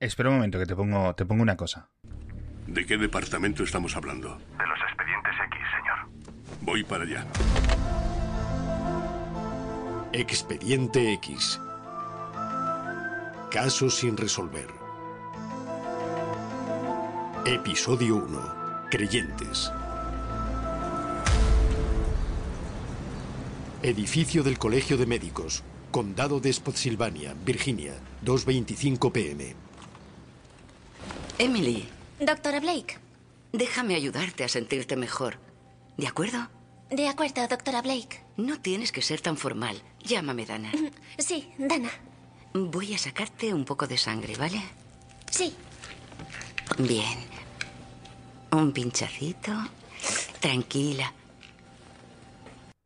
Espera un momento que te pongo, te pongo una cosa. ¿De qué departamento estamos hablando? De los expedientes X, señor. Voy para allá. Expediente X. Caso sin resolver. Episodio 1. Creyentes. Edificio del Colegio de Médicos. Condado de Spotsylvania, Virginia. 2.25 pm. Emily, Doctora Blake. déjame ayudarte a sentirte mejor. ¿De acuerdo? De acuerdo, doctora Blake. No tienes que ser tan formal. Llámame Dana. Sí, Dana. Voy a sacarte un poco de sangre, ¿vale? Sí. Bien. Un pinchacito. Tranquila.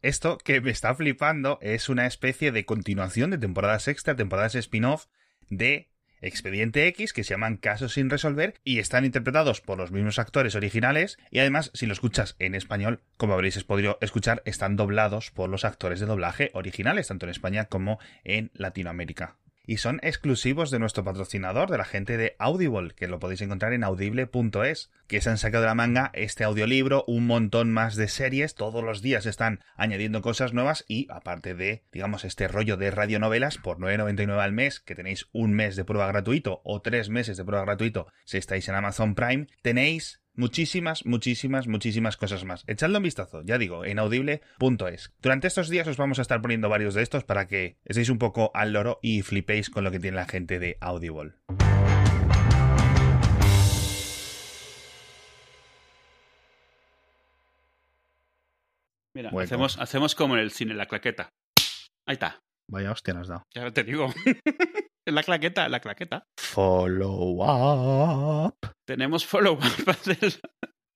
Esto que me está flipando es una especie de continuación de temporadas extra, temporadas spin-off de Expediente X que se llaman Casos sin resolver y están interpretados por los mismos actores originales y además si lo escuchas en español, como habréis podido escuchar, están doblados por los actores de doblaje originales, tanto en España como en Latinoamérica. Y son exclusivos de nuestro patrocinador, de la gente de Audible, que lo podéis encontrar en audible.es, que se han sacado de la manga este audiolibro, un montón más de series, todos los días están añadiendo cosas nuevas y aparte de, digamos, este rollo de radionovelas por 9.99 al mes, que tenéis un mes de prueba gratuito o tres meses de prueba gratuito si estáis en Amazon Prime, tenéis muchísimas, muchísimas, muchísimas cosas más. Echadle un vistazo, ya digo, en audible.es. Durante estos días os vamos a estar poniendo varios de estos para que estéis un poco al loro y flipéis con lo que tiene la gente de Audible. Mira, Hueco. hacemos, hacemos como en el cine, la claqueta. Ahí está. Vaya hostia nos dado. Ya te digo. la claqueta, la claqueta. Follow up. Tenemos follow-up. del-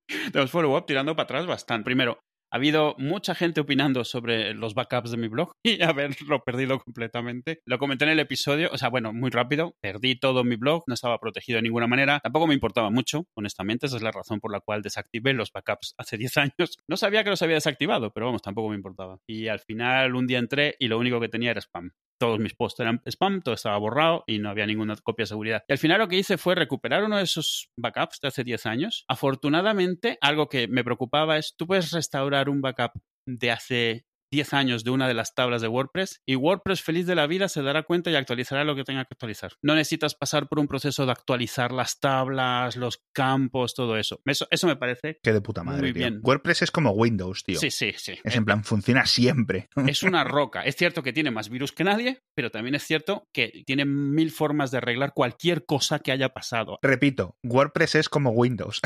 Tenemos follow-up tirando para atrás bastante. Primero, ha habido mucha gente opinando sobre los backups de mi blog y haberlo perdido completamente. Lo comenté en el episodio, o sea, bueno, muy rápido. Perdí todo mi blog, no estaba protegido de ninguna manera. Tampoco me importaba mucho, honestamente. Esa es la razón por la cual desactivé los backups hace 10 años. No sabía que los había desactivado, pero vamos, tampoco me importaba. Y al final, un día entré y lo único que tenía era spam todos mis posts eran spam, todo estaba borrado y no había ninguna copia de seguridad. Y al final lo que hice fue recuperar uno de esos backups de hace 10 años. Afortunadamente, algo que me preocupaba es, tú puedes restaurar un backup de hace 10 años de una de las tablas de WordPress y WordPress feliz de la vida se dará cuenta y actualizará lo que tenga que actualizar. No necesitas pasar por un proceso de actualizar las tablas, los campos, todo eso. Eso, eso me parece... Qué de puta madre, Muy tío. bien. WordPress es como Windows, tío. Sí, sí, sí. Es en plan, funciona siempre. es una roca. Es cierto que tiene más virus que nadie, pero también es cierto que tiene mil formas de arreglar cualquier cosa que haya pasado. Repito, WordPress es como Windows.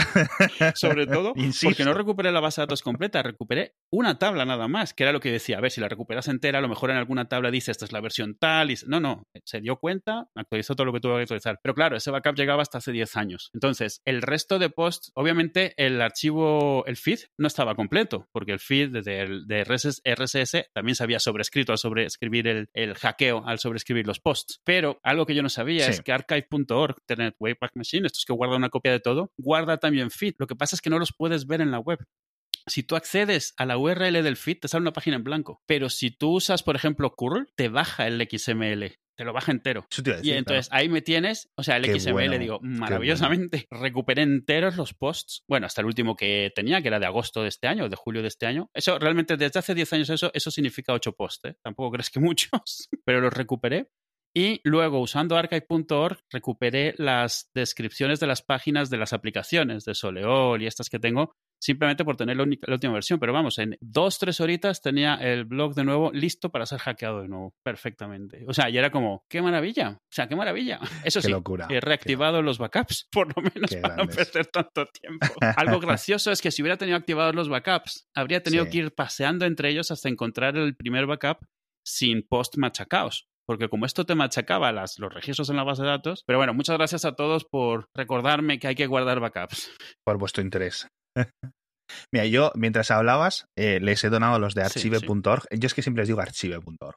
Sobre todo Insisto. porque no recuperé la base de datos completa, recuperé una tabla nada más, que era lo que decía. A ver, si la recuperas entera, a lo mejor en alguna tabla dice esta es la versión tal. Y... No, no, se dio cuenta, actualizó todo lo que tuvo que actualizar. Pero claro, ese backup llegaba hasta hace 10 años. Entonces, el resto de posts, obviamente el archivo, el feed, no estaba completo, porque el feed de, de RSS, RSS también se había sobrescrito al sobreescribir el, el hackeo, al sobreescribir los posts. Pero algo que yo no sabía Sí. es que archive.org, Internet Wayback Machine, estos que guardan una copia de todo, guarda también feed. Lo que pasa es que no los puedes ver en la web. Si tú accedes a la URL del feed, te sale una página en blanco. Pero si tú usas, por ejemplo, curl, te baja el XML. Te lo baja entero. Eso te iba a Y entonces claro. ahí me tienes, o sea, el Qué XML, bueno, digo, maravillosamente. Recuperé enteros los posts. Bueno, hasta el último que tenía, que era de agosto de este año, de julio de este año. Eso realmente desde hace 10 años, eso, eso significa 8 posts. ¿eh? Tampoco crees que muchos, pero los recuperé. Y luego, usando archive.org, recuperé las descripciones de las páginas de las aplicaciones de Soleol y estas que tengo, simplemente por tener la, única- la última versión. Pero vamos, en dos, tres horitas tenía el blog de nuevo listo para ser hackeado de nuevo, perfectamente. O sea, y era como, qué maravilla. O sea, qué maravilla. Eso Qué sí, locura. he reactivado los backups, por lo menos para no perder tanto tiempo. Algo gracioso es que si hubiera tenido activados los backups, habría tenido Sí. que ir paseando entre ellos hasta encontrar el primer backup sin post machacaos. Porque como esto te machacaba las, los registros en la base de datos. Pero bueno, muchas gracias a todos por recordarme que hay que guardar backups. Por vuestro interés. Mira, yo, mientras hablabas, eh, les he donado los de Sí, archive.org. Yo es que siempre les digo archive.org.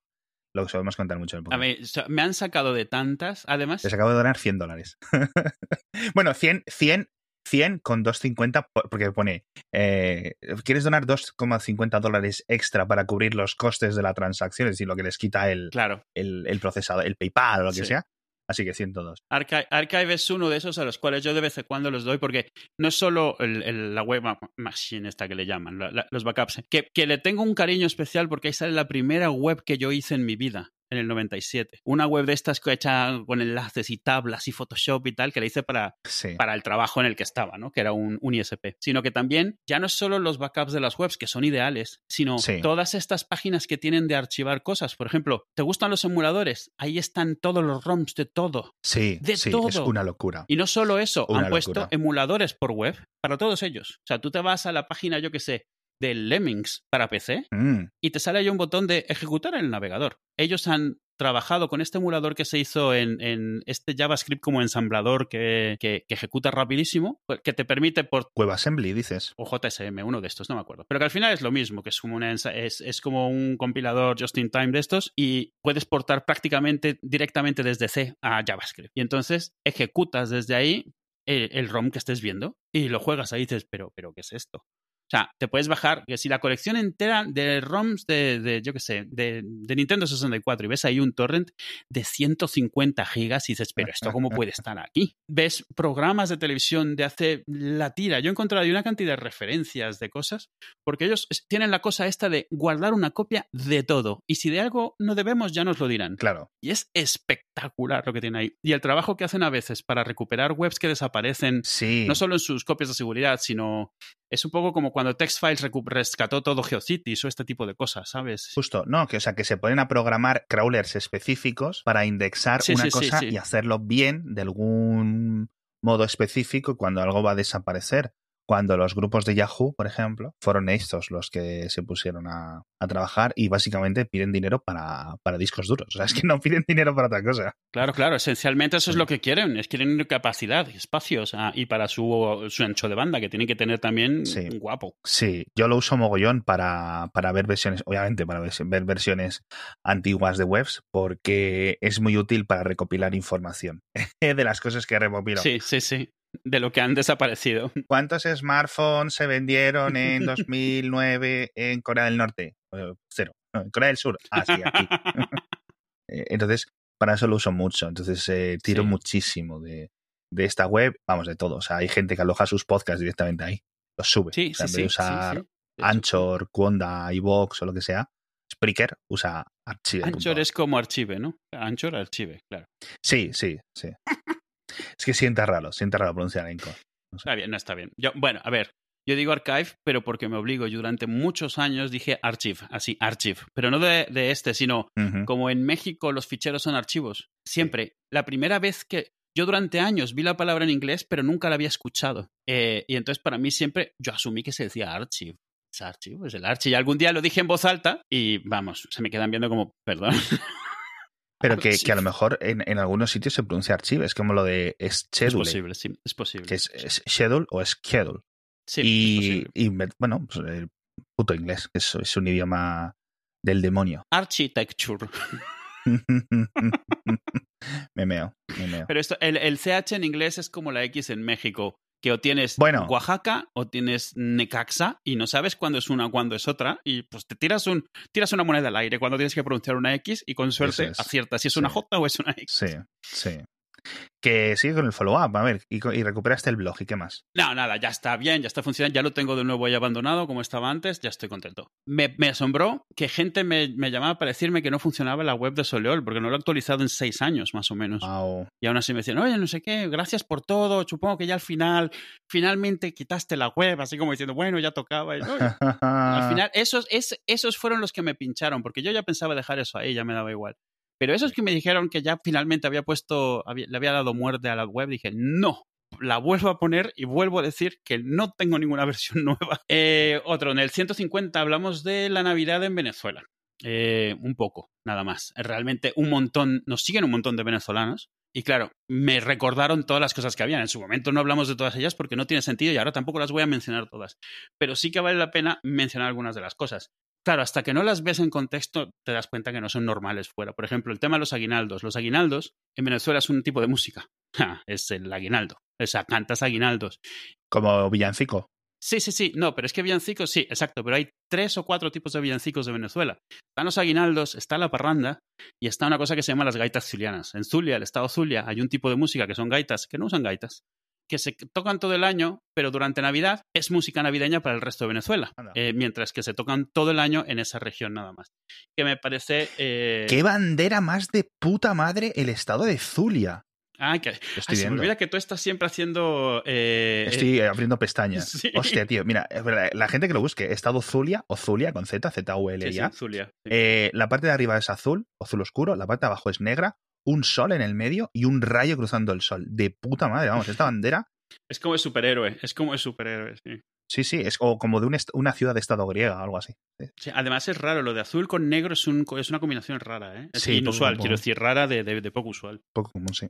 Lo que solemos contar mucho en el A podcast. mí, o sea, me han sacado de tantas. Además, Les acabo de donar 100 dólares. bueno, 100, 100, 100 con 2,50 por- porque pone, eh, ¿quieres donar 2,50 dólares extra para cubrir los costes de la transacción? Es decir, lo que les quita el, claro, el, el procesador, el PayPal o lo que Sí. sea. Así que 102. Archive, Archive es uno de esos a los cuales yo de vez en cuando los doy porque no es solo el- el- la web ma- machine esta que le llaman, la- la- los backups, que, que le tengo un cariño especial porque ahí sale la primera web que yo hice en mi vida. En el 97. Una web de estas que hecha con enlaces y tablas y Photoshop y tal, que la hice para, Sí. para el trabajo en el que estaba, ¿no? Que era un, un ISP. Sino que también ya no es solo los backups de las webs, que son ideales, sino Sí. todas estas páginas que tienen de archivar cosas. Por ejemplo, ¿te gustan los emuladores? Ahí están todos los ROMs de todo. Sí, de sí, es una locura. Y no solo eso, Una han puesto emuladores por web para todos ellos. O sea, tú te vas a la página, yo que sé, de Lemmings para PC Mm, y te sale ahí un botón de ejecutar en el navegador. Ellos han trabajado con este emulador que se hizo en, en este JavaScript como ensamblador que, que- que ejecuta rapidísimo, pues, que te permite por WebAssembly, dices. o JSM, uno de estos, no me acuerdo. Pero que al final es lo mismo, que es como, una, es, es como un compilador just in time de estos y puedes portar prácticamente directamente desde C a JavaScript. Y entonces ejecutas desde ahí el, el ROM que estés viendo y lo juegas ahí y dices, pero, pero, ¿qué es esto? Sea, te puedes bajar, que si la colección entera de ROMs de, de yo qué sé, de, de Nintendo 64 y ves ahí un torrent de 150 gigas y dices, pero esto cómo puede estar aquí. Ves programas de televisión de hace la tira. Yo he encontrado una cantidad de referencias de cosas, porque ellos tienen la cosa esta de guardar una copia de todo. Y si de algo no debemos, ya nos lo dirán. Claro. Y es espectacular lo que tienen ahí. Y el trabajo que hacen a veces para recuperar webs que desaparecen Sí. no solo en sus copias de seguridad, sino es un poco como cuando TextFiles rescató todo GeoCities o este tipo de cosas, ¿sabes? Justo, no, que o sea que se ponen a programar crawlers específicos para indexar Sí, una sí, cosa sí. y hacerlo bien de algún modo específico cuando algo va a desaparecer. Cuando los grupos de Yahoo, por ejemplo, fueron estos los que se pusieron a, a trabajar y básicamente piden dinero para, para discos duros. O sea, es que no piden dinero para otra cosa. Claro, claro, esencialmente eso es lo que quieren, es quieren capacidad y espacios ah, y para su, su ancho de banda, que tienen que tener también Sí. un guapo. Sí, yo lo uso mogollón para, para ver versiones, obviamente para ver versiones antiguas de webs, porque es muy útil para recopilar información de las cosas que recopilo. Sí, sí, sí, de lo que han desaparecido. ¿Cuántos smartphones se vendieron en 2009 en Corea del Norte? Eh, Cero. No, en Corea del Sur. Ah, sí, aquí. Eh, Entonces, para eso lo uso mucho. Entonces, eh, tiro Sí. muchísimo de, de esta web. Vamos, de todo. O sea, hay gente que aloja sus podcasts directamente ahí. Los sube. Sí, o sea, sí, en vez sí, de usar Anchor, Conda, iVoox o lo que sea, Spreaker usa Archive. Anchor es como archive, ¿no? Anchor, archive, claro. Sí, sí, sí. Es que sienta raro, sienta raro pronunciar Anchor. Está bien, no está bien. Yo, bueno, a ver, yo digo archive, pero porque me obligo. Yo durante muchos años dije archive, así, archive. Pero no de, de este, sino como en México los ficheros son archivos. Siempre. La primera vez que. Yo durante años vi la palabra en inglés, pero nunca la había escuchado. Eh, y entonces para mí siempre yo asumí que se decía archive. Es archivo, es el archive. Y algún día lo dije en voz alta y vamos, se me quedan viendo como, perdón. Pero que, que a lo mejor en, en algunos sitios se pronuncia archive, es como lo de Es schedule, posible, sí, es posible. que es, es schedule o schedule. Sí, es y, posible. y bueno, pues el puto inglés, es, es un idioma del demonio. Architecture. me meo, me meo. Pero esto, el, el CH en inglés es como la X en México, que o tienes Bueno. Oaxaca o tienes Necaxa y no sabes cuándo es una, cuándo es otra y pues te tiras un tiras una moneda al aire cuando tienes que pronunciar una X y con suerte es. aciertas si es una Sí. J o es una X. Sí, sí. Que sigue con el follow-up, a ver, y, recuperaste el blog, ¿y qué más? No, nada, ya está bien, ya está funcionando, ya lo tengo de nuevo ahí abandonado como estaba antes, ya estoy contento. Me, me asombró que gente me, me llamaba para decirme que no funcionaba la web de Soleol, porque no lo he actualizado en seis años más o menos. Au. Y aún así me decían, oye, no sé qué, gracias por todo, supongo que ya al final, finalmente quitaste la web, así como diciendo, bueno, ya tocaba. Y, al final, esos, es- esos fueron los que me pincharon, porque yo ya pensaba dejar eso ahí, ya me daba igual. Pero esos que me dijeron que ya finalmente había puesto, había- le había dado muerte a la web, dije, no, la vuelvo a poner y vuelvo a decir que no tengo ninguna versión nueva. Eh, otro, en el 150 hablamos de la Navidad en Venezuela. Eh, un poco, nada más. Realmente un montón, nos siguen un montón de venezolanos. Y claro, me recordaron todas las cosas que habían. En su momento no hablamos de todas ellas porque no tiene sentido y ahora tampoco las voy a mencionar todas. Pero sí que vale la pena mencionar algunas de las cosas. Claro, hasta que no las ves en contexto te das cuenta que no son normales fuera. Por ejemplo, el tema de los aguinaldos. Los aguinaldos en Venezuela es un tipo de música. Ja, es el aguinaldo. O sea, cantas aguinaldos. Como villancico. Sí, sí, sí. No, pero es que villancicos, sí, exacto. Pero hay tres o cuatro tipos de villancicos de Venezuela. Están los aguinaldos, está la parranda y está una cosa que se llama las gaitas zulianas. En Zulia, el estado Zulia, hay un tipo de música que son gaitas que no usan gaitas, que se tocan todo el año, pero durante Navidad es música navideña para el resto de Venezuela. Eh, mientras que se tocan todo el año en esa región nada más. Que me parece. eh, ¿Qué bandera más de puta madre el estado de Zulia? Ah, que. Lo Ay, estoy se me olvida que tú estás siempre haciendo. eh, Estoy abriendo pestañas. Sí. Hostia, tío. Mira, la gente que lo busque, estado Zulia o Zulia con Z, sí, Z-U-L-I-A. sí, Zulia. Eh, la parte de arriba es azul, azul oscuro, la parte de abajo es negra, un sol en el medio y un rayo cruzando el sol. De puta madre, vamos, esta bandera, Es como de superhéroe. Es como de superhéroe, sí. sí, sí, es o como de un una ciudad de estado griega, algo así. Sí. Sí, además es raro, lo de azul con negro es, un, es una combinación rara, ¿eh? Es Sí, inusual, poco- quiero decir, rara de, de- de poco usual. Poco común, sí.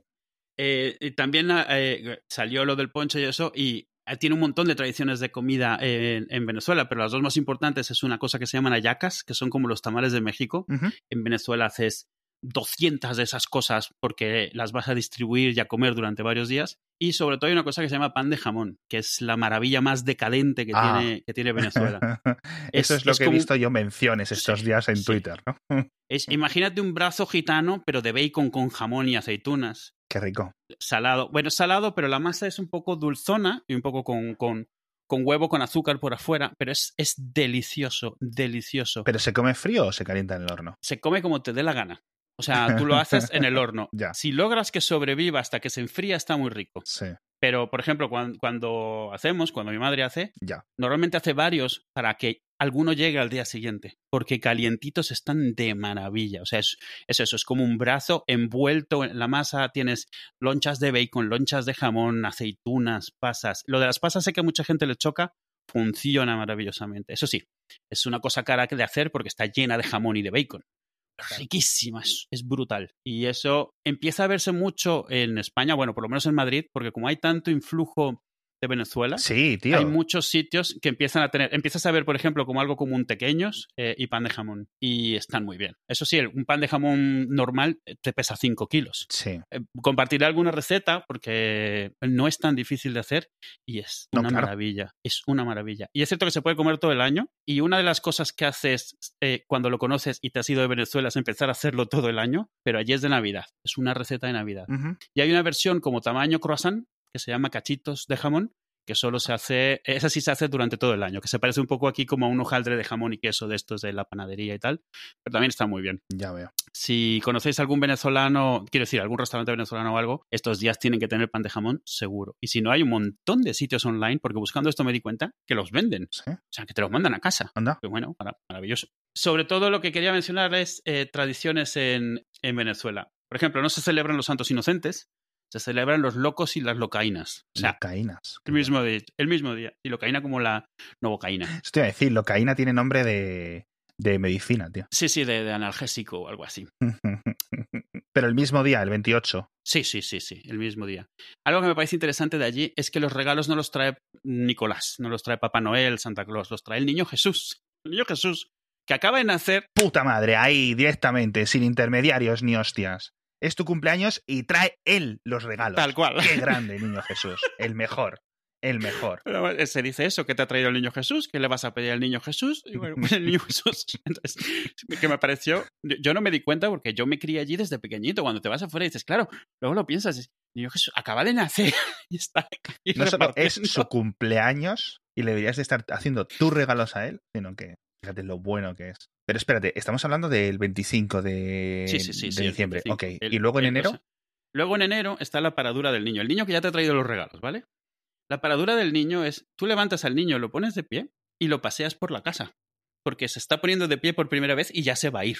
Eh, y también eh, salió lo del ponche y eso, y eh, tiene un montón de tradiciones de comida en, en Venezuela, pero las dos más importantes es una cosa que se llaman ayacas, que son como los tamales de México. En Venezuela haces 200 de esas cosas porque las vas a distribuir y a comer durante varios días. Y sobre todo hay una cosa que se llama pan de jamón, que es la maravilla más decadente que, Ah. tiene, que tiene Venezuela. Eso Es- es, lo es que he visto yo menciones estos Sí, días en sí. Twitter, ¿no? Es, imagínate un brazo gitano, pero de bacon con jamón y aceitunas. Qué rico. Salado. Bueno, salado, pero la masa es un poco dulzona y un poco con, con, con huevo con azúcar por afuera, pero es, es delicioso, delicioso. ¿Pero se come frío o se calienta en el horno? Se come como te dé la gana. O sea, tú lo haces en el horno. Ya. Si logras que sobreviva hasta que se enfría, está muy rico. Sí, Pero, por ejemplo, cuando, cuando hacemos, cuando mi madre hace, ya. normalmente hace varios para que alguno llegue al día siguiente, porque calientitos están de maravilla. O sea, es, es eso, es como un brazo envuelto en la masa, tienes lonchas de bacon, lonchas de jamón, aceitunas, pasas. Lo de las pasas sé que a mucha gente le choca, funciona maravillosamente. Eso sí, es una cosa cara de hacer porque está llena de jamón y de bacon. Riquísima, es, es brutal. Y eso empieza a verse mucho en España, bueno, por lo menos en Madrid, porque como hay tanto influjo de Venezuela, Sí, tío. hay muchos sitios que empiezan a tener, empiezas a ver, por ejemplo, como algo común pequeños eh, y pan de jamón. Y están muy bien. Eso sí, el- un pan de jamón normal eh, te pesa 5 kilos. Sí. Eh, compartiré alguna receta porque no es tan difícil de hacer y es No, una claro. maravilla. Es una maravilla. Y es cierto que se puede comer todo el año. Y una de las cosas que haces eh, cuando lo conoces y te has ido de Venezuela es empezar a hacerlo todo el año, pero allí es de Navidad. Es una receta de Navidad. Y hay una versión como tamaño croissant que se llama cachitos de jamón, que solo se hace, esa sí se hace durante todo el año, que se parece un poco aquí como a un hojaldre de jamón y queso de estos de la panadería y tal, pero también está muy bien. Ya veo. Si conocéis algún venezolano, quiero decir, algún restaurante venezolano o algo, estos días tienen que tener pan de jamón seguro. Y si no, hay un montón de sitios online, porque buscando esto me di cuenta que los venden. Sí. O sea, que te los mandan a casa. Anda. Que bueno, mara- maravilloso. Sobre todo lo que quería mencionar es eh, tradiciones en, en Venezuela. Por ejemplo, no se celebran los santos inocentes, se celebran los locos y las locaínas. O sea, el mismo, día, el mismo día. Y locaína como la novocaína. Estoy a decir, locaína tiene nombre de, de medicina, tío. Sí, sí, de, de analgésico o algo así. Pero el mismo día, el 28. Sí, sí, sí, sí, el mismo día. Algo que me parece interesante de allí es que los regalos no los trae Nicolás, no los trae Papá Noel, Santa Claus, los trae el niño Jesús. El niño Jesús, que acaba de nacer. Puta madre, ahí directamente, sin intermediarios ni hostias. Es tu cumpleaños y trae él los regalos. Tal cual. Qué grande, niño Jesús. El mejor. El mejor. Pero se dice eso, que te ha traído el niño Jesús, que le vas a pedir al niño Jesús. Y bueno, pues el niño Jesús. Entonces, que me pareció. yo- no me di cuenta porque yo me crié allí desde pequeñito. Cuando te vas afuera y dices, claro, luego lo piensas, niño Jesús acaba de nacer y está aquí No solo es repartiendo". su cumpleaños y le deberías de estar haciendo tus regalos a él, sino que fíjate lo bueno que es. Pero espérate, estamos hablando del 25 de, Sí, sí, sí. de sí, el diciembre. 25. Ok. El- y luego en el- enero, luego en enero está la paradura del niño. El niño que ya te ha traído los regalos, ¿vale? La paradura del niño es, tú levantas al niño, lo pones de pie y lo paseas por la casa. Porque se está poniendo de pie por primera vez y ya se va a ir.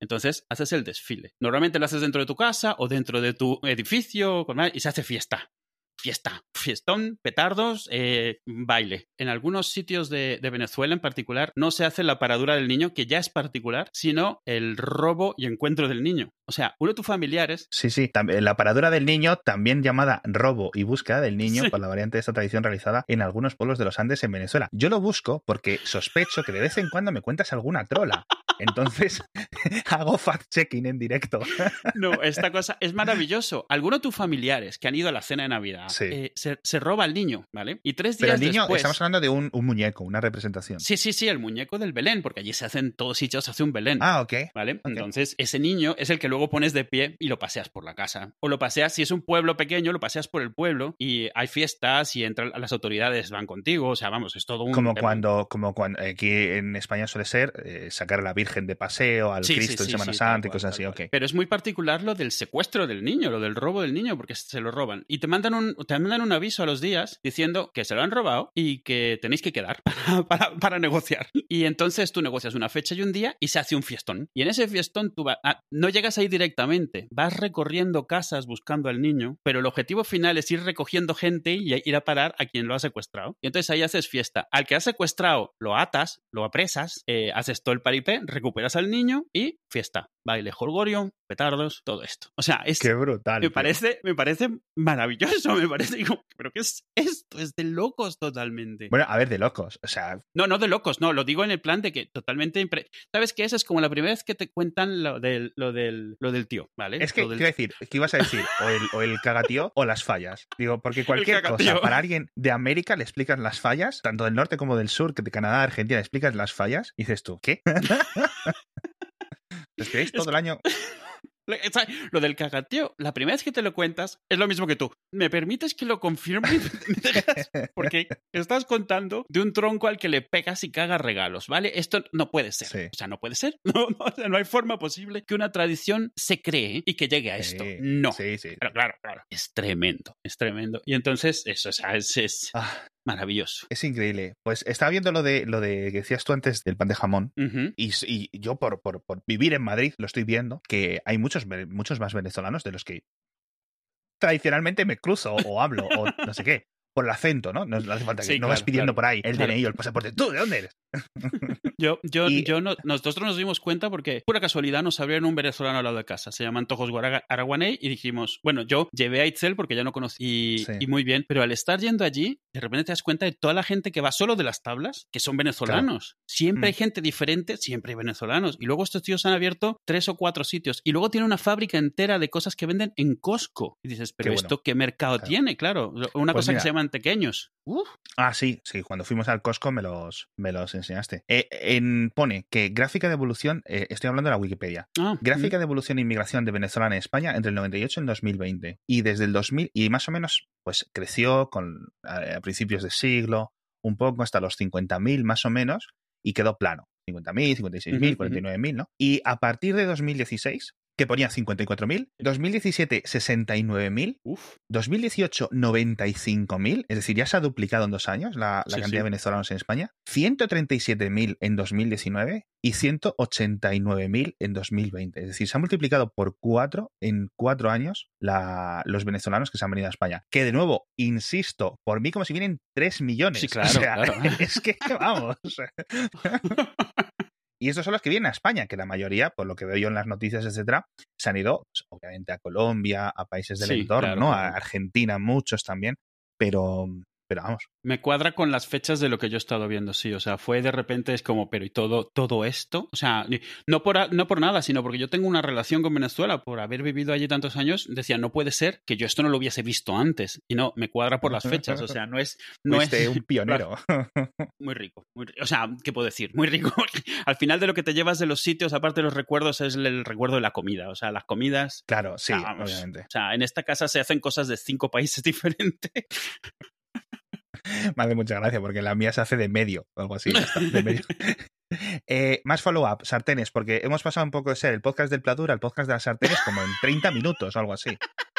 Entonces haces el desfile. Normalmente lo haces dentro de tu casa o dentro de tu edificio y se hace fiesta. Fiesta, fiestón, petardos, eh, baile. En algunos sitios de, de Venezuela en particular no se hace la paradura del niño, que ya es particular, sino el robo y encuentro del niño. O sea, uno de tus familiares sí, sí, también, la paradura del niño, también llamada robo y búsqueda del niño, Sí. por la variante de esta tradición realizada en algunos pueblos de los Andes en Venezuela. Yo lo busco porque sospecho que de vez en cuando me cuentas alguna trola. Entonces, hago fact-checking en directo. No, esta cosa es maravilloso. Alguno de tus familiares que han ido a la cena de Navidad Sí. eh, se, se roba al niño, ¿vale? Y tres días Pero el niño, después... estamos hablando de un, un muñeco, una representación. Sí, sí, sí, el muñeco del Belén, porque allí se hacen en todos sitios, se hace un Belén. Ah, ok. ¿Vale? Entonces, ese niño es el que luego pones de pie y lo paseas por la casa. O lo paseas, si es un pueblo pequeño, lo paseas por el pueblo y hay fiestas y entran las autoridades van contigo. O sea, vamos, es todo un. Como tema. cuando, como cuando aquí en España suele ser eh, sacar a la Virgen de paseo, al Sí, sí, Cristo sí, en Semana sí, Santa y cosas así, cual. ok. Pero es muy particular lo del secuestro del niño, lo del robo del niño, porque se lo roban. Y te mandan un, te mandan un aviso a los días diciendo que se lo han robado y que tenéis que quedar para, para- para negociar. Y entonces tú negocias una fecha y un día y se hace un fiestón. Y en ese fiestón tú va- ah, no llegas ahí directamente, vas recorriendo casas buscando al niño, pero el objetivo final es ir recogiendo gente y ir a parar a quien lo ha secuestrado. Y entonces ahí haces fiesta. Al que has secuestrado lo atas, lo apresas, eh, haces todo el paripé, recuperas al niño y fiesta. Baile, jolgorio, petardos, todo esto. O sea, es, Qué brutal. me tío. parece, me parece maravilloso, me parece como, pero ¿qué es esto? Es de locos totalmente. Bueno, a ver, de locos. O sea, No, no de locos, no, lo digo en el plan de que totalmente... impre- ¿Sabes qué es? Es como la primera vez que te cuentan lo del, lo del, lo del tío, ¿vale? es que, del- quiero decir, ¿qué ibas a decir? O el, o el cagatío o las fallas. Digo, porque cualquier cosa, para alguien de América le explicas las fallas, tanto del norte como del sur, que de Canadá, Argentina, le explicas las fallas, y dices tú, ¿qué? ¿Les queréis todo el año? Le- o sea, Lo del cagateo, la primera vez que te lo cuentas es lo mismo que tú. ¿Me permites que lo confirme? Porque estás contando de un tronco al que le pegas y cagas regalos, ¿vale? Esto no puede ser. Sí. O sea, no puede ser. No, no, o sea, no hay forma posible que una tradición se cree y que llegue a esto. Sí, No. Sí, sí. Pero claro, claro. Es tremendo, es tremendo. Y entonces, eso, o sea, es, es Ah, maravilloso. es increíble. Pues estaba viendo lo de lo de que decías tú antes del pan de jamón. Y, y yo, por, por, por vivir en Madrid, lo estoy viendo, que hay muchos, muchos más venezolanos de los que tradicionalmente me cruzo o hablo o no sé qué. Por el acento, ¿no? No hace falta que Sí, no vas pidiendo claro, por ahí el claro. DNI o el pasaporte. ¿Tú de dónde eres? Yo, yo, Y- yo no- nosotros nos dimos cuenta porque, pura casualidad, nos abrieron un venezolano al lado de casa. Se llama Antojos Araguaney y dijimos, bueno, yo llevé a Itzel porque ya no conocí y, Sí. y muy bien, pero al estar yendo allí, de repente te das cuenta de toda la gente que va solo de las tablas, que son venezolanos. Siempre hay Mm. gente diferente, siempre hay venezolanos. Y luego estos tíos han abierto tres o cuatro sitios. Y luego tiene una fábrica entera de cosas que venden en Costco. Y dices, pero Qué bueno. ¿esto qué mercado tiene? Claro, una Pues cosa que se pequeños. Ah, sí, sí. Cuando fuimos al Costco me los, me los enseñaste. Eh, en, pone que gráfica de evolución, eh, estoy hablando de la Wikipedia. ah, Gráfica de evolución e inmigración de venezolana en España entre el 98 y el 2020. Y desde el 2000, y más o menos, pues creció con, a, a principios de siglo, un poco hasta los 50.000 más o menos, y quedó plano. 50.000, 56.000, Ujú, ujú. 49.000, ¿no? Y a partir de 2016, que ponía 54.000, 2017 69.000, uf. 2018 95.000, es decir, ya se ha duplicado en dos años la, la Sí, cantidad sí. de venezolanos en España, 137.000 en 2019 y 189.000 en 2020. Es decir, se ha multiplicado por cuatro en cuatro años la- los venezolanos que se han venido a España. Que de nuevo, insisto, por mí como si vienen 3 millones. Sí, claro, O sea, claro. Es que vamos. Y estos son los que vienen a España, que la mayoría, por lo que veo yo en las noticias, etcétera, se han ido, pues, obviamente, a Colombia, a países del Sí, entorno, claro, ¿no? claro. A Argentina, muchos también. Pero, pero vamos. Me cuadra con las fechas de lo que yo he estado viendo, sí. O sea, fue de repente, es como, pero ¿y todo, todo esto? O sea, no por, no por nada, sino porque yo tengo una relación con Venezuela, por haber vivido allí tantos años, decía, no puede ser que yo esto no lo hubiese visto antes. Y no, me cuadra por las fechas. O sea, no es, no Fuiste es un pionero. muy rico, muy O sea, ¿qué puedo decir? Muy rico. Al final de lo que te llevas de los sitios, aparte de los recuerdos, es el, recuerdo de la comida. O sea, las comidas. claro, sí, vamos. obviamente. O sea, en esta casa se hacen cosas de cinco países diferentes. Me hace mucha gracia porque la mía se hace de medio o algo así. está, de medio. Eh, más follow-up, sartenes, porque hemos pasado un poco de ser el podcast del Pladur al podcast de las sartenes como en 30 minutos o algo así.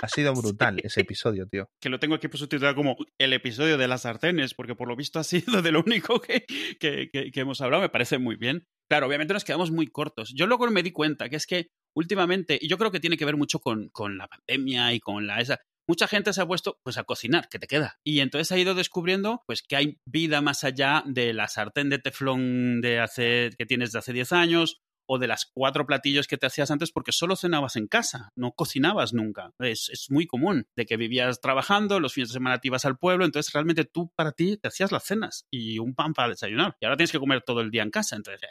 Ha sido brutal ese episodio, tío. que lo tengo aquí subtitulado como el episodio de las sartenes, porque por lo visto ha sido de lo único que, que, que- que hemos hablado, me parece muy bien. Claro, obviamente nos quedamos muy cortos. Yo luego me di cuenta que es que últimamente, y yo creo que tiene que ver mucho con, con la pandemia y con la esa. Mucha gente se ha puesto pues a cocinar, que te queda. Y entonces ha ido descubriendo pues que hay vida más allá de la sartén de teflón de hace, que tienes de hace 10 años o de las cuatro platillos que te hacías antes porque solo cenabas en casa, no cocinabas nunca. Es, es muy común de que vivías trabajando, los fines de semana te ibas al pueblo, entonces realmente tú para ti te hacías las cenas y un pan para desayunar. Y ahora tienes que comer todo el día en casa, entonces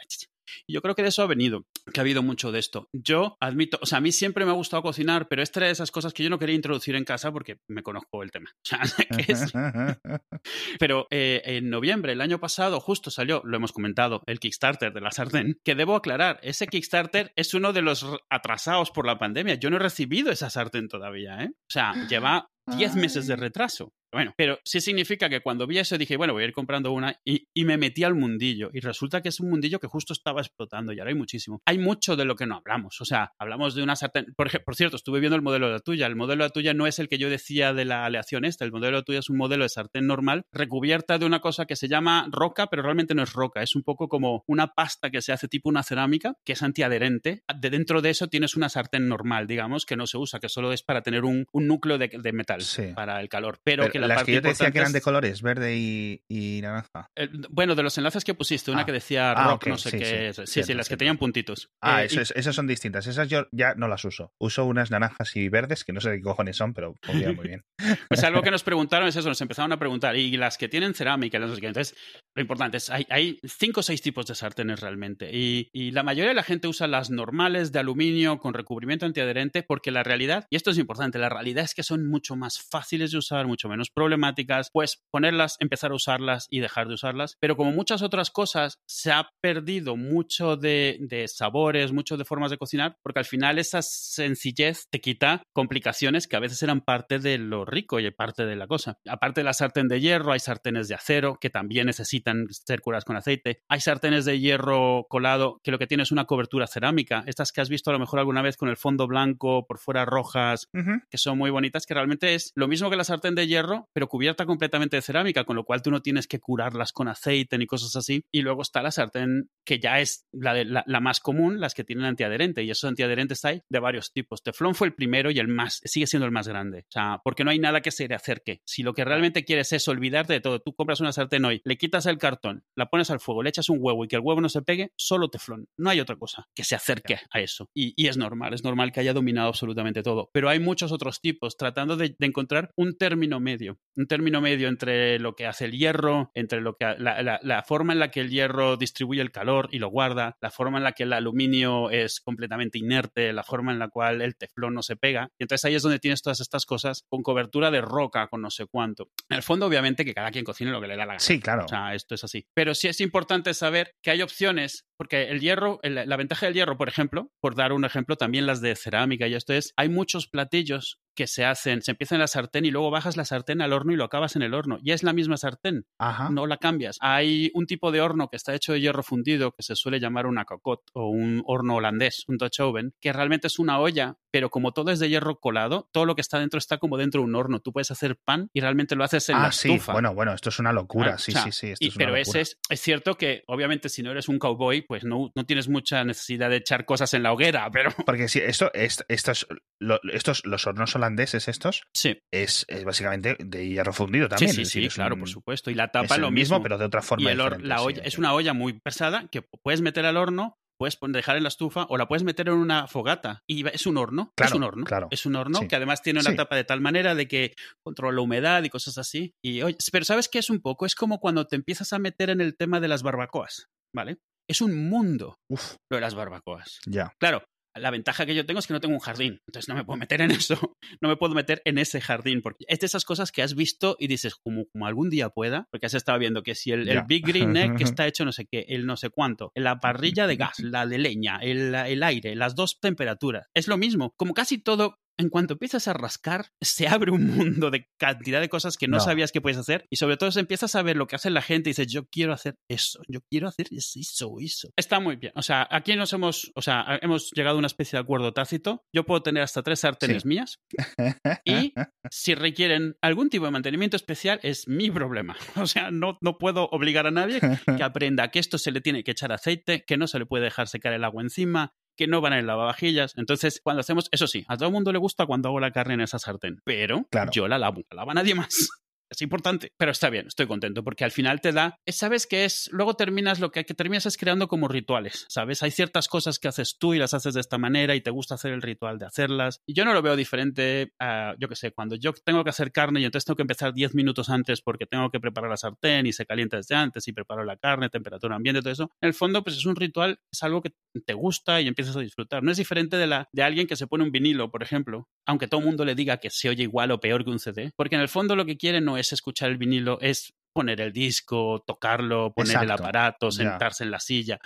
Y yo creo que de eso ha venido, que ha habido mucho de esto. Yo admito, o sea, a mí siempre me ha gustado cocinar, pero esta era de esas cosas que yo no quería introducir en casa porque me conozco el tema. O sea, que es- pero eh, en noviembre, el año pasado, justo salió, lo hemos comentado, el Kickstarter de la sartén, que debo aclarar, ese Kickstarter es uno de los atrasados por la pandemia. Yo no he recibido esa sartén todavía, ¿eh? O sea, lleva 10 meses de retraso. Bueno, pero sí significa que cuando vi eso dije, bueno, voy a ir comprando una y, y me metí al mundillo. Y resulta que es un mundillo que justo estaba explotando y ahora hay muchísimo. Hay mucho de lo que no hablamos. O sea, hablamos de una sartén. Por, por cierto, estuve viendo el modelo de la tuya. El modelo de la tuya no es el que yo decía de la aleación esta. El modelo de la tuya es un modelo de sartén normal recubierta de una cosa que se llama roca, pero realmente no es roca. Es un poco como una pasta que se hace tipo una cerámica, que es antiadherente. De dentro de eso tienes una sartén normal, digamos, que no se usa, que solo es para tener un, un núcleo de, de metal Sí. para el calor. Pero, Pero que la las parte que yo te decía que eran de es- colores, verde y, y naranja. eh, bueno, de los enlaces que pusiste, una Ah. que decía Ah, rock, ok, no sé sí, qué. sí. es. Sí, sí, Cierto, las que cierto. tenían puntitos. Ah, Eh, eso y- es- esas son distintas. Esas yo ya no las uso. Uso unas naranjas y verdes, que no sé qué cojones son, pero funcionan muy bien. Pues algo que nos preguntaron es eso, nos empezaron a preguntar. Y las que tienen cerámica, sé qué. Entonces, lo importante es, hay, hay cinco o seis tipos de sartenes realmente. Y, y la mayoría de la gente usa las normales de aluminio con recubrimiento antiadherente porque la realidad, y esto es importante, la realidad es que son mucho más fáciles de usar, mucho menos problemáticas. Pues ponerlas, empezar a usarlas y dejar de usarlas. Pero como muchas otras cosas, se ha perdido mucho de, de sabores, mucho de formas de cocinar, porque al final esa sencillez te quita complicaciones que a veces eran parte de lo rico y parte de la cosa. Aparte de la sartén de hierro, hay sartenes de acero que también necesitan ser curadas con aceite. Hay sartenes de hierro colado que lo que tiene es una cobertura cerámica. Estas que has visto a lo mejor alguna vez con el fondo blanco, por fuera rojas, que son muy bonitas, que realmente es lo mismo que la sartén de hierro, pero cubierta completamente de cerámica, con lo cual tú no tienes que curarlas con aceite ni cosas así. Y luego está la sartén que ya es la, de, la, la más común, las que tienen antiadherente, y esos antiadherentes hay de varios tipos. Teflón fue el primero y el más, sigue siendo el más grande. O sea, porque no hay nada que se le acerque. Si lo que realmente quieres es olvidarte de todo, tú compras una sartén hoy, le quitas el cartón, la pones al fuego, le echas un huevo y que el huevo no se pegue, solo teflón. No hay otra cosa que se acerque a eso. Y, y es normal, es normal que haya dominado absolutamente todo. Pero hay muchos otros tipos tratando de, de encontrar un término medio. Un término medio entre lo que hace el hierro, entre lo que la, la- la forma en la que el hierro distribuye el calor y lo guarda, la forma en la que el aluminio es completamente inerte, la forma en la cual el teflón no se pega. Y entonces ahí es donde tienes todas estas cosas con cobertura de roca, con no sé cuánto. En el fondo, obviamente, que cada quien cocine lo que le da la gana. Sí, claro. O sea, esto es así. Pero sí es importante saber que hay opciones, porque el hierro, el- la ventaja del hierro, por ejemplo, por dar un ejemplo, también las de cerámica y esto es, hay muchos platillos que se hacen, se empieza en la sartén y luego bajas la sartén al horno y lo acabas en el horno. Ya es la misma sartén, Ajá. no la cambias. Hay un tipo de horno que está hecho de hierro fundido que se suele llamar una cocotte o un horno holandés, un Dutch oven, que realmente es una olla, pero como todo es de hierro colado, todo lo que está dentro está como dentro de un horno. Tú puedes hacer pan y realmente lo haces en ah, la sí. estufa. Bueno, bueno, esto es una locura. Ah, sí, o sea, sí, sí. Esto y- es una pero locura. ese es, es cierto que, obviamente, si no eres un cowboy, pues no, no tienes mucha necesidad de echar cosas en la hoguera, pero Porque sí, esto, es- estos, lo- estos, los hornos holandeses estos, sí. es, es básicamente de hierro fundido Sí, también. sí, es sí, decir, es claro, un- por supuesto. Y la Es tapa el lo mismo, mismo. pero de otra forma y el la sí, olla, sí. es una olla muy pesada que puedes meter al horno, puedes dejar en la estufa o la puedes meter en una fogata. Y es un horno. Claro, es un horno. claro. Es un horno Sí. que además tiene una Sí. tapa de tal manera de que controla la humedad y cosas así. Y oye, pero ¿sabes qué es un poco? Es como cuando te empiezas a meter en el tema de las barbacoas, ¿vale? Es un mundo Uf, lo de las barbacoas. ya. Claro, la ventaja que yo tengo es que no tengo un jardín, entonces no me puedo meter en eso, no me puedo meter en ese jardín, porque es de esas cosas que has visto y dices, como, como algún día pueda, porque has estado viendo que si el. Big Green Egg que está hecho no sé qué, el no sé cuánto, la parrilla de gas, la de leña, el, el aire, las dos temperaturas, es lo mismo, como casi todo en cuanto empiezas a rascar, se abre un mundo de cantidad de cosas que no, No. sabías que puedes hacer y sobre todo empiezas a ver lo que hace la gente y dices, yo quiero hacer eso, yo quiero hacer eso, eso. Está muy bien. O sea, aquí nos hemos, o sea, hemos llegado a una especie de acuerdo tácito. Yo puedo tener hasta tres sartenes Sí. mías y si requieren algún tipo de mantenimiento especial es mi problema. O sea, no, no puedo obligar a nadie que aprenda que esto se le tiene que echar aceite, que no se le puede dejar secar el agua encima, que no van en lavavajillas. Entonces, cuando hacemos, eso sí, a todo el mundo le gusta cuando hago la carne en esa sartén, pero Claro. yo la lavo, la lava nadie más. Es importante, pero está bien, estoy contento porque al final te da, sabes que es, luego terminas lo que, que terminas es creando como rituales, ¿sabes? Hay ciertas cosas que haces tú y las haces de esta manera y te gusta hacer el ritual de hacerlas. Y yo no lo veo diferente a, yo qué sé, cuando yo tengo que hacer carne y entonces tengo que empezar 10 minutos antes porque tengo que preparar la sartén y se calienta desde antes y preparo la carne, temperatura ambiente, todo eso. En el fondo, pues es un ritual, es algo que te gusta y empiezas a disfrutar. No es diferente de, la, de alguien que se pone un vinilo, por ejemplo, aunque todo el mundo le diga que se oye igual o peor que un CD, porque en el fondo lo que quiere no es escuchar el vinilo, es poner el disco, tocarlo, poner el aparato, sentarse en la silla.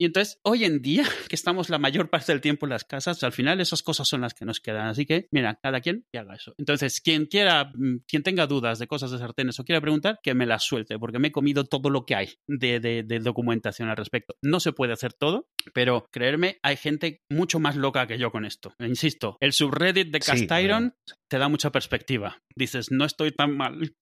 Y entonces, hoy en día, que estamos la mayor parte del tiempo en las casas, al final esas cosas son las que nos quedan. Así que, mira, cada quien que haga eso. Entonces, quien quiera, mm, quien tenga dudas de cosas de sartenes o quiera preguntar, que me las suelte, porque me he comido todo lo que hay de, de- de documentación al respecto. No se puede hacer todo, pero creerme, hay gente mucho más loca que yo con esto. Insisto, el subreddit de Sí, Cast Iron pero- te da mucha perspectiva. Dices, no estoy tan mal.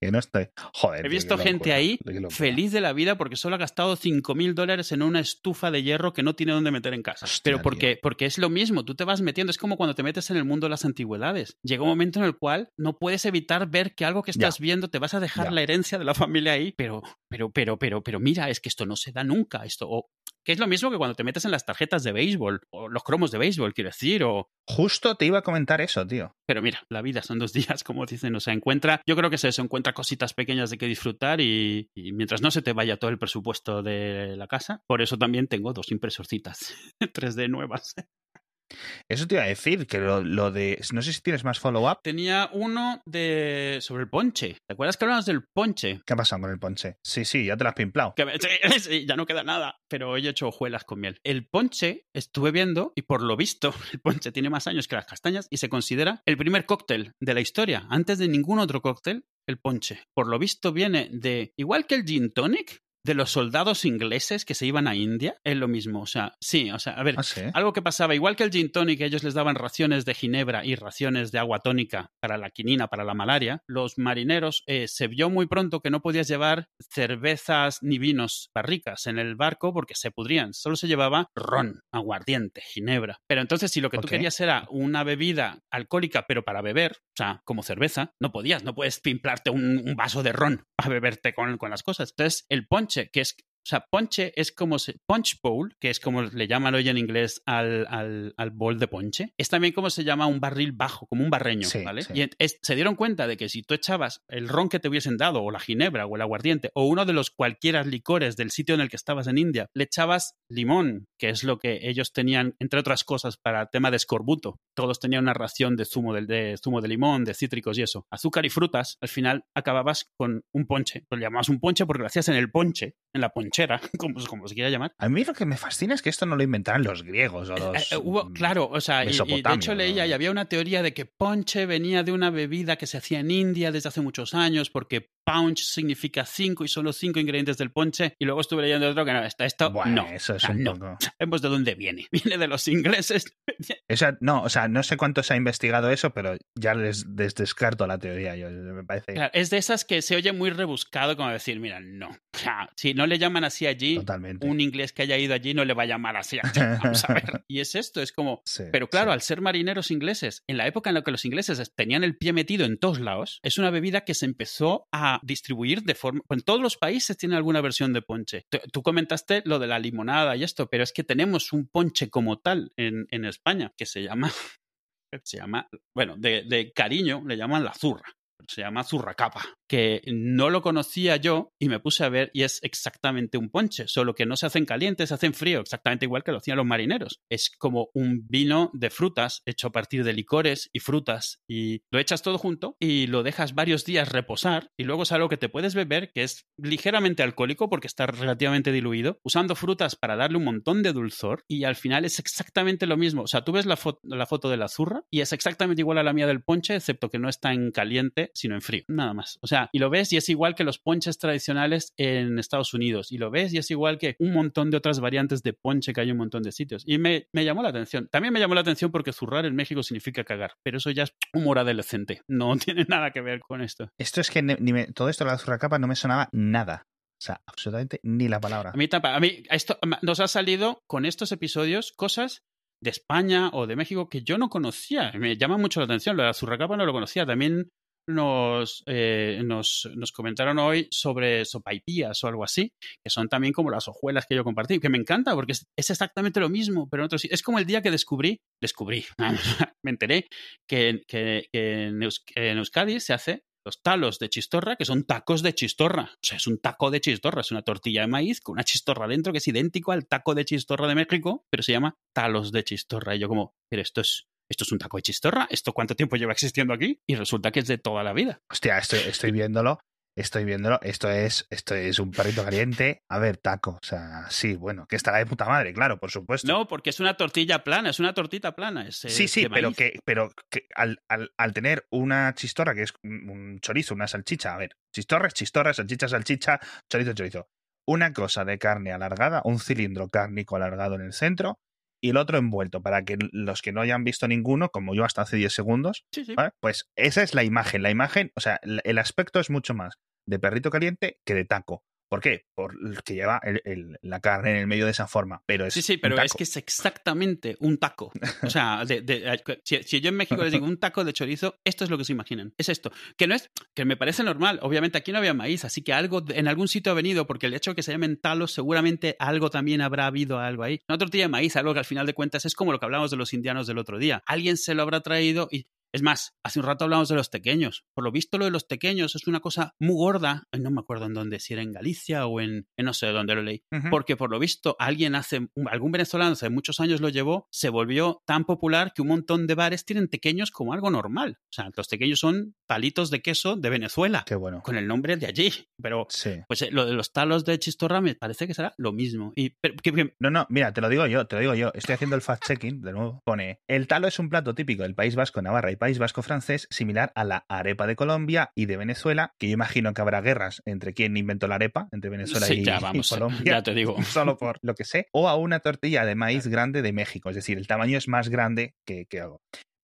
Que no estoy. Joder. He visto gente locura, ahí feliz de la vida porque solo ha gastado 5.000 dólares en una estufa de hierro que no tiene dónde meter en casa. Hostia, Pero porque, porque es lo mismo, tú te vas metiendo, es como cuando te metes en el mundo de las antigüedades. Llega un momento en el cual no puedes evitar ver que algo que estás viendo te vas a dejar Ya. la herencia de la familia ahí, pero, pero, pero, pero, pero mira, es que esto no se da nunca, esto, o que es lo mismo que cuando te metes en las tarjetas de béisbol, o los cromos de béisbol, quiero decir, o, Justo te iba a comentar eso, tío. pero mira, la vida son dos días, como dicen, o sea, encuentra, yo creo que es eso, encuentra cositas pequeñas de que disfrutar y, y mientras no se te vaya todo el presupuesto de la casa, por eso también tengo dos impresorcitas 3D nuevas. Eso te iba a decir, que lo, lo de. No sé si tienes más follow-up. Tenía uno de sobre el ponche. ¿Te acuerdas que hablamos del ponche? ¿Qué ha pasado con el ponche? Sí, sí, ya te lo has pimplado. Que me- sí, sí, ya no queda nada, pero hoy he hecho hojuelas con miel. El ponche estuve viendo y por lo visto el ponche tiene más años que las castañas y se considera el primer cóctel de la historia. Antes de ningún otro cóctel, el ponche. Por lo visto viene de, igual que el gin tonic, de los soldados ingleses que se iban a India. Es lo mismo, o sea, sí, o sea, a ver, Ah, sí. algo que pasaba, igual que el gin tonic, ellos les daban raciones de ginebra y raciones de agua tónica para la quinina, para la malaria. Los marineros eh, se vio muy pronto que no podías llevar cervezas ni vinos barricas en el barco porque se pudrían. Solo se llevaba ron, aguardiente, ginebra. Pero entonces, si lo que tú querías era una bebida alcohólica, pero para beber, o sea, como cerveza, no podías, no puedes pimplarte un, un vaso de ron para beberte con, con las cosas. Entonces, el ponche, que es o sea, ponche es como se, punch bowl, que es como le llaman hoy en inglés al, al, al bowl de ponche, es también como se llama un barril bajo, como un barreño, Sí, ¿vale? sí. Y es- se dieron cuenta de que si tú echabas el ron que te hubiesen dado, o la ginebra, o el aguardiente, o uno de los cualquiera licores del sitio en el que estabas en India, le echabas limón, que es lo que ellos tenían, entre otras cosas, para el tema de escorbuto. Todos tenían una ración de zumo de, de zumo de limón, de cítricos y eso. Azúcar y frutas, al final acababas con un ponche. Lo llamabas un ponche porque lo hacías en el ponche, en la ponchera, como, como se quiera llamar. A mí lo que me fascina es que esto no lo inventaron los griegos o los. Eh, eh, hubo- mm, claro, o sea, y- y, de hecho leía y había una teoría de que ponche venía de una bebida que se hacía en India desde hace muchos años, porque punch significa cinco y son los cinco ingredientes del ponche. Y luego estuve leyendo otro que no, esto, esto Bueno, no. eso es un no. poco. Sabemos de dónde viene. Viene de los ingleses. Esa- no, o sea, no sé cuánto se ha investigado eso, pero ya les, les descarto la teoría. Yo, me parece Claro, es de esas que se oye muy rebuscado, como decir, mira, no. O sea, si no le llaman así allí, totalmente. un inglés que haya ido allí no le va a llamar así. allí. Vamos a ver. Y es esto, es como, Sí, Pero claro, sí. al ser marineros ingleses, en la época en la que los ingleses tenían el pie metido en todos lados, es una bebida que se empezó a distribuir de forma... En todos los países tienen alguna versión de ponche. Tú, tú comentaste lo de la limonada y esto, pero es que tenemos un ponche como tal en, en España que se llama... Se llama, bueno, de, de cariño le llaman la zurra. Se llama zurracapa, que no lo conocía yo y me puse a ver y es exactamente un ponche, solo que no se hacen calientes, se hacen frío, exactamente igual que lo hacían los marineros. Es como un vino de frutas hecho a partir de licores y frutas y lo echas todo junto y lo dejas varios días reposar y luego es algo que te puedes beber que es ligeramente alcohólico porque está relativamente diluido, usando frutas para darle un montón de dulzor y al final es exactamente lo mismo. O sea, tú ves la, la foto de la zurra y es exactamente igual a la mía del ponche, excepto que no está en caliente, sino en frío. Nada más. O sea, y lo ves y es igual que los ponches tradicionales en Estados Unidos. Y lo ves y es igual que un montón de otras variantes de ponche que hay en un montón de sitios. Y me, me llamó la atención. También me llamó la atención porque zurrar en México significa cagar. Pero eso ya es humor adolescente. No tiene nada que ver con esto. Esto es que ni- ni me- todo esto de la zurracapa no me sonaba nada. O sea, absolutamente ni la palabra. A mí, tampa- a mí esto nos ha salido con estos episodios cosas de España o de México que yo no conocía. Me llama mucho la atención. Lo de la zurracapa no lo conocía. También nos, eh, nos, nos comentaron hoy sobre sopaipillas o algo así, que son también como las hojuelas que yo compartí, que me encanta porque es, exactamente lo mismo, pero en otros Es como el día que descubrí, descubrí, me enteré que, que, en, en Euskadi se hace los talos de chistorra, que son tacos de chistorra. O sea, es un taco de chistorra, es una tortilla de maíz con una chistorra dentro que es idéntico al taco de chistorra de México, pero se llama talos de chistorra. Y yo como, pero esto es, esto es un taco de chistorra, ¿esto cuánto tiempo lleva existiendo aquí? Y resulta que es de toda la vida. Hostia, estoy, estoy viéndolo. Estoy viéndolo. Esto es, esto es un perrito caliente. A ver, taco. O sea, sí, bueno, que estará de puta madre, claro, por supuesto. No, porque es una tortilla plana, es una tortita plana. Es, Sí, sí, pero maíz. que, pero que al, al, al tener una chistorra, que es un chorizo, una salchicha, a ver, chistorra es chistorra, salchicha, salchicha, chorizo, chorizo. Una cosa de carne alargada, un cilindro cárnico alargado en el centro y el otro envuelto, para que los que no hayan visto ninguno, como yo hasta hace 10 segundos, Sí, sí. ¿vale? pues esa es la imagen. La imagen, o sea, el el aspecto es mucho más de perrito caliente que de taco. ¿Por qué? Por el que lleva el- el- la carne en el medio de esa forma. Pero es Sí, sí, pero es que es exactamente un taco. O sea, de- de- si, si yo en México les digo un taco de chorizo, esto es lo que se imaginan. Es esto. Que no es, que me parece normal. Obviamente aquí no había maíz, así que algo en algún sitio ha venido, porque el hecho de que se llamen talos, seguramente algo también habrá habido algo ahí. Una tortilla de maíz, algo que al final de cuentas es como lo que hablamos de los indianos del otro día. Alguien se lo habrá traído y es más, hace un rato hablamos de los tequeños. Por lo visto, lo de los tequeños es una cosa muy gorda. No me acuerdo en dónde, si era en Galicia o en, en no sé dónde lo leí. Porque por lo visto, alguien hace, algún venezolano hace muchos años lo llevó, se volvió tan popular que un montón de bares tienen tequeños como algo normal. O sea, los tequeños son palitos de queso de Venezuela, Qué bueno. con el nombre de allí. Pero, Sí. pues eh, lo de los talos de chistorra me parece que será lo mismo. Y, pero, que- que- No, no, mira, te lo digo yo, te lo digo yo. Estoy haciendo el fact-checking, de nuevo. Pone, el talo es un plato típico del País Vasco, Navarra y País Vasco francés, similar a la arepa de Colombia y de Venezuela, que yo imagino que habrá guerras entre quién inventó la arepa, entre Venezuela Sí, y, ya y vamos, Colombia. ya te digo. Solo por lo que sé. O a una tortilla de maíz grande de México, es decir, el tamaño es más grande que, que algo.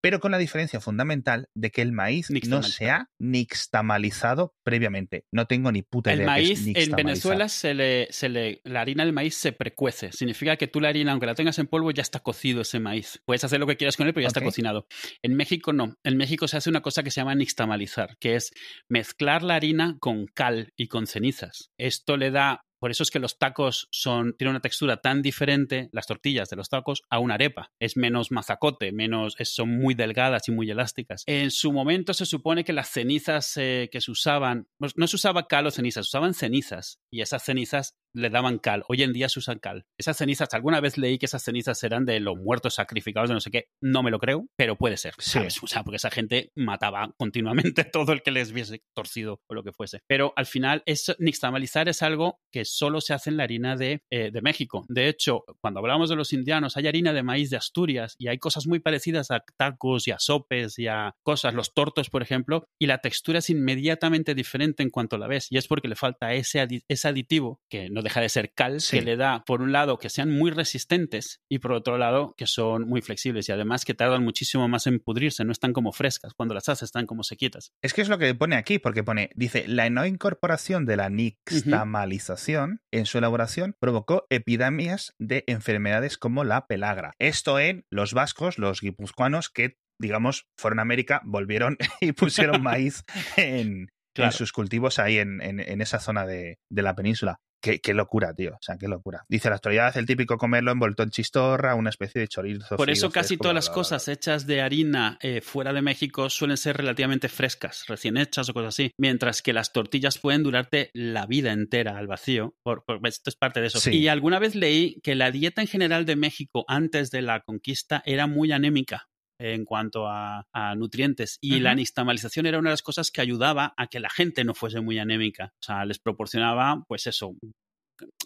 Pero con la diferencia fundamental de que el maíz no se ha nixtamalizado previamente. No tengo ni puta el idea. es maíz en nixtamalizar. Venezuela se le, se le, la harina del maíz se precuece. Significa que tú la harina, aunque la tengas en polvo, ya está cocido ese maíz. Puedes hacer lo que quieras con él, pero ya está cocinado. En México no. En México se hace una cosa que se llama nixtamalizar, que es mezclar la harina con cal y con cenizas. Esto le da por eso es que los tacos son, tienen una textura tan diferente, las tortillas de los tacos, a una arepa. Es menos mazacote, menos, es- son muy delgadas y muy elásticas. En su momento se supone que las cenizas eh, que se usaban, pues no se usaba cal o cenizas, se usaban cenizas. Y esas cenizas le daban cal. Hoy en día se usan cal. Esas cenizas, alguna vez leí que esas cenizas eran de los muertos sacrificados de no sé qué. No me lo creo, pero puede ser. Sí. ¿sabes? O sea, porque esa gente mataba continuamente todo el que les viese torcido o lo que fuese. Pero al final, es, nixtamalizar es algo que solo se hace en la harina de, eh, de México. De hecho, cuando hablamos de los indianos, hay harina de maíz de Asturias y hay cosas muy parecidas a tacos y a sopes y a cosas, los tortos, por ejemplo, y la textura es inmediatamente diferente en cuanto la ves. Y es porque le falta ese, adi- ese aditivo, que no deja de ser cal, Sí. que le da, por un lado, que sean muy resistentes y por otro lado, que son muy flexibles y además que tardan muchísimo más en pudrirse, no están como frescas. Cuando las haces están como sequitas. Es que es lo que pone aquí, porque pone, dice, la no incorporación de la nixtamalización en su elaboración provocó epidemias de enfermedades como la pelagra. Esto en los vascos, los guipuzcoanos, que, digamos, fueron a América, volvieron y pusieron maíz en, Claro. en sus cultivos ahí en, en- en esa zona de, de la península. Qué, qué locura, tío. O sea, qué locura. Dice la actualidad, el típico comerlo envuelto en chistorra, una especie de chorizo. Por eso casi fresco, todas las cosas hechas de harina eh, fuera de México suelen ser relativamente frescas, recién hechas o cosas así, mientras que las tortillas pueden durarte la vida entera al vacío. Por, por- esto es parte de eso. Sí. Y alguna vez leí que la dieta en general de México antes de la conquista era muy anémica en cuanto a, a nutrientes y la nixtamalización era una de las cosas que ayudaba a que la gente no fuese muy anémica. O sea, les proporcionaba, pues eso,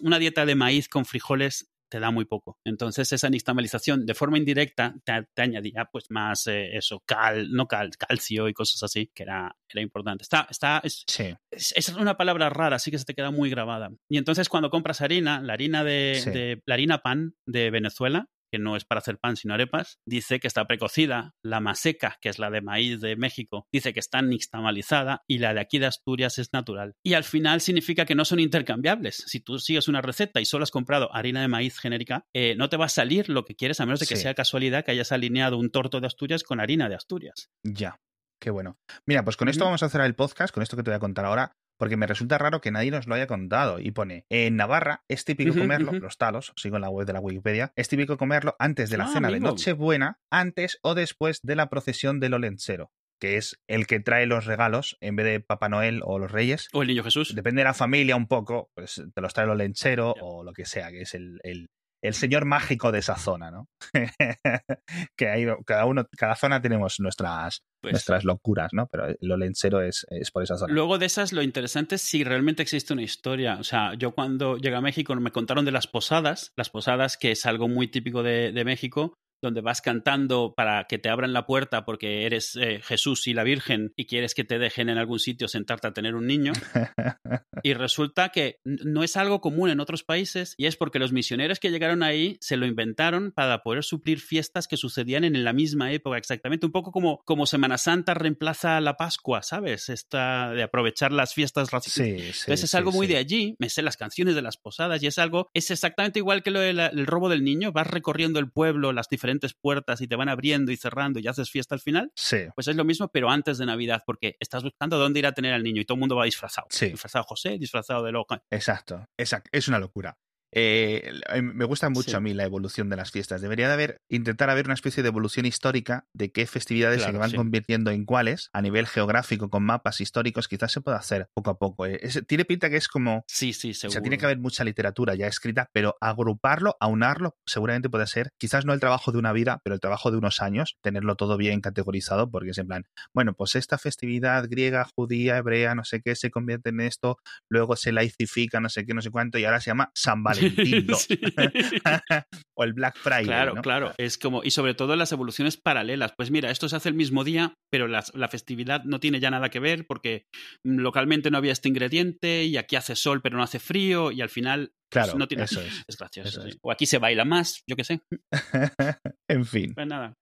una dieta de maíz con frijoles te da muy poco. Entonces esa nixtamalización de forma indirecta te, te añadía pues más eh, eso, cal, no cal, calcio y cosas así, que era, era importante. Está, está, es, Sí. es, es una palabra rara, así que se te queda muy grabada. Y entonces cuando compras harina, la harina de, Sí. de- la harina pan de Venezuela, que no es para hacer pan sino arepas, dice que está precocida, la maseca, que es la de maíz de México, dice que está nixtamalizada y la de aquí de Asturias es natural. Y al final significa que no son intercambiables. Si tú sigues una receta y solo has comprado harina de maíz genérica, eh, no te va a salir lo que quieres a menos de que Sí. sea casualidad que hayas alineado un torto de Asturias con harina de Asturias. Ya. Qué bueno. Mira, pues con esto vamos a cerrar el podcast, con esto que te voy a contar ahora, porque me resulta raro que nadie nos lo haya contado. Y pone, en Navarra es típico comerlo, los talos, sigo en la web de la Wikipedia, es típico comerlo antes de la Ah, cena de. Nochebuena, antes o después de la procesión del Olenchero, que es el que trae los regalos en vez de Papá Noel o los Reyes. O el niño Jesús. Depende de la familia un poco, pues te los trae el Olenchero Ya. o lo que sea, que es el, el- el señor mágico de esa zona, ¿no? que hay, cada uno, cada zona tenemos nuestras, Pues, nuestras locuras, ¿no? Pero el Olenchero es, es por esa zona. Luego de esas, lo interesante es si realmente existe una historia. O sea, yo cuando llegué a México me contaron de las posadas, las posadas que es algo muy típico de, de México, donde vas cantando para que te abran la puerta porque eres eh, Jesús y la Virgen y quieres que te dejen en algún sitio sentarte a tener un niño. Y resulta que no es algo común en otros países y es porque los misioneros que llegaron ahí se lo inventaron para poder suplir fiestas que sucedían en la misma época exactamente. Un poco como, como Semana Santa reemplaza la Pascua, ¿sabes? Esta de aprovechar las fiestas raci- Sí, sí. entonces es sí, algo muy de allí, me sé las canciones de las posadas y es algo, es exactamente igual que lo del el robo del niño, vas recorriendo el pueblo, las diferentes puertas y te van abriendo y cerrando y haces fiesta al final. Sí, Pues es lo mismo, pero antes de Navidad, porque estás buscando dónde ir a tener al niño y todo el mundo va disfrazado. Sí. Disfrazado José, disfrazado de loca. exacto. Exacto. Es una locura. Eh, me gusta mucho Sí. a mí la evolución de las fiestas. Debería de haber, intentar haber una especie de evolución histórica de qué festividades Claro, se van sí. convirtiendo en cuáles, a nivel geográfico, con mapas históricos, quizás se pueda hacer poco a poco. Eh, es- tiene pinta que es como Sí, sí, O sea, tiene que haber mucha literatura ya escrita, pero agruparlo, aunarlo, seguramente puede ser, quizás no el trabajo de una vida, pero el trabajo de unos años, tenerlo todo bien categorizado, porque es en plan, bueno, pues esta festividad griega, judía, hebrea, no sé qué, se convierte en esto, luego se laicifica, no sé qué, no sé cuánto, y ahora se llama San Valentín. o el Black Friday. Claro, ¿no? claro. Es como, y sobre todo las evoluciones paralelas. Pues mira, esto se hace el mismo día, pero la festividad no tiene ya nada que ver porque mm, localmente no había este ingrediente y aquí hace sol pero no hace frío y al final pues, Claro, no tiene... eso es. Es gracioso. Eso sí. es. O aquí se baila más, yo qué sé. en fin. Pues nada.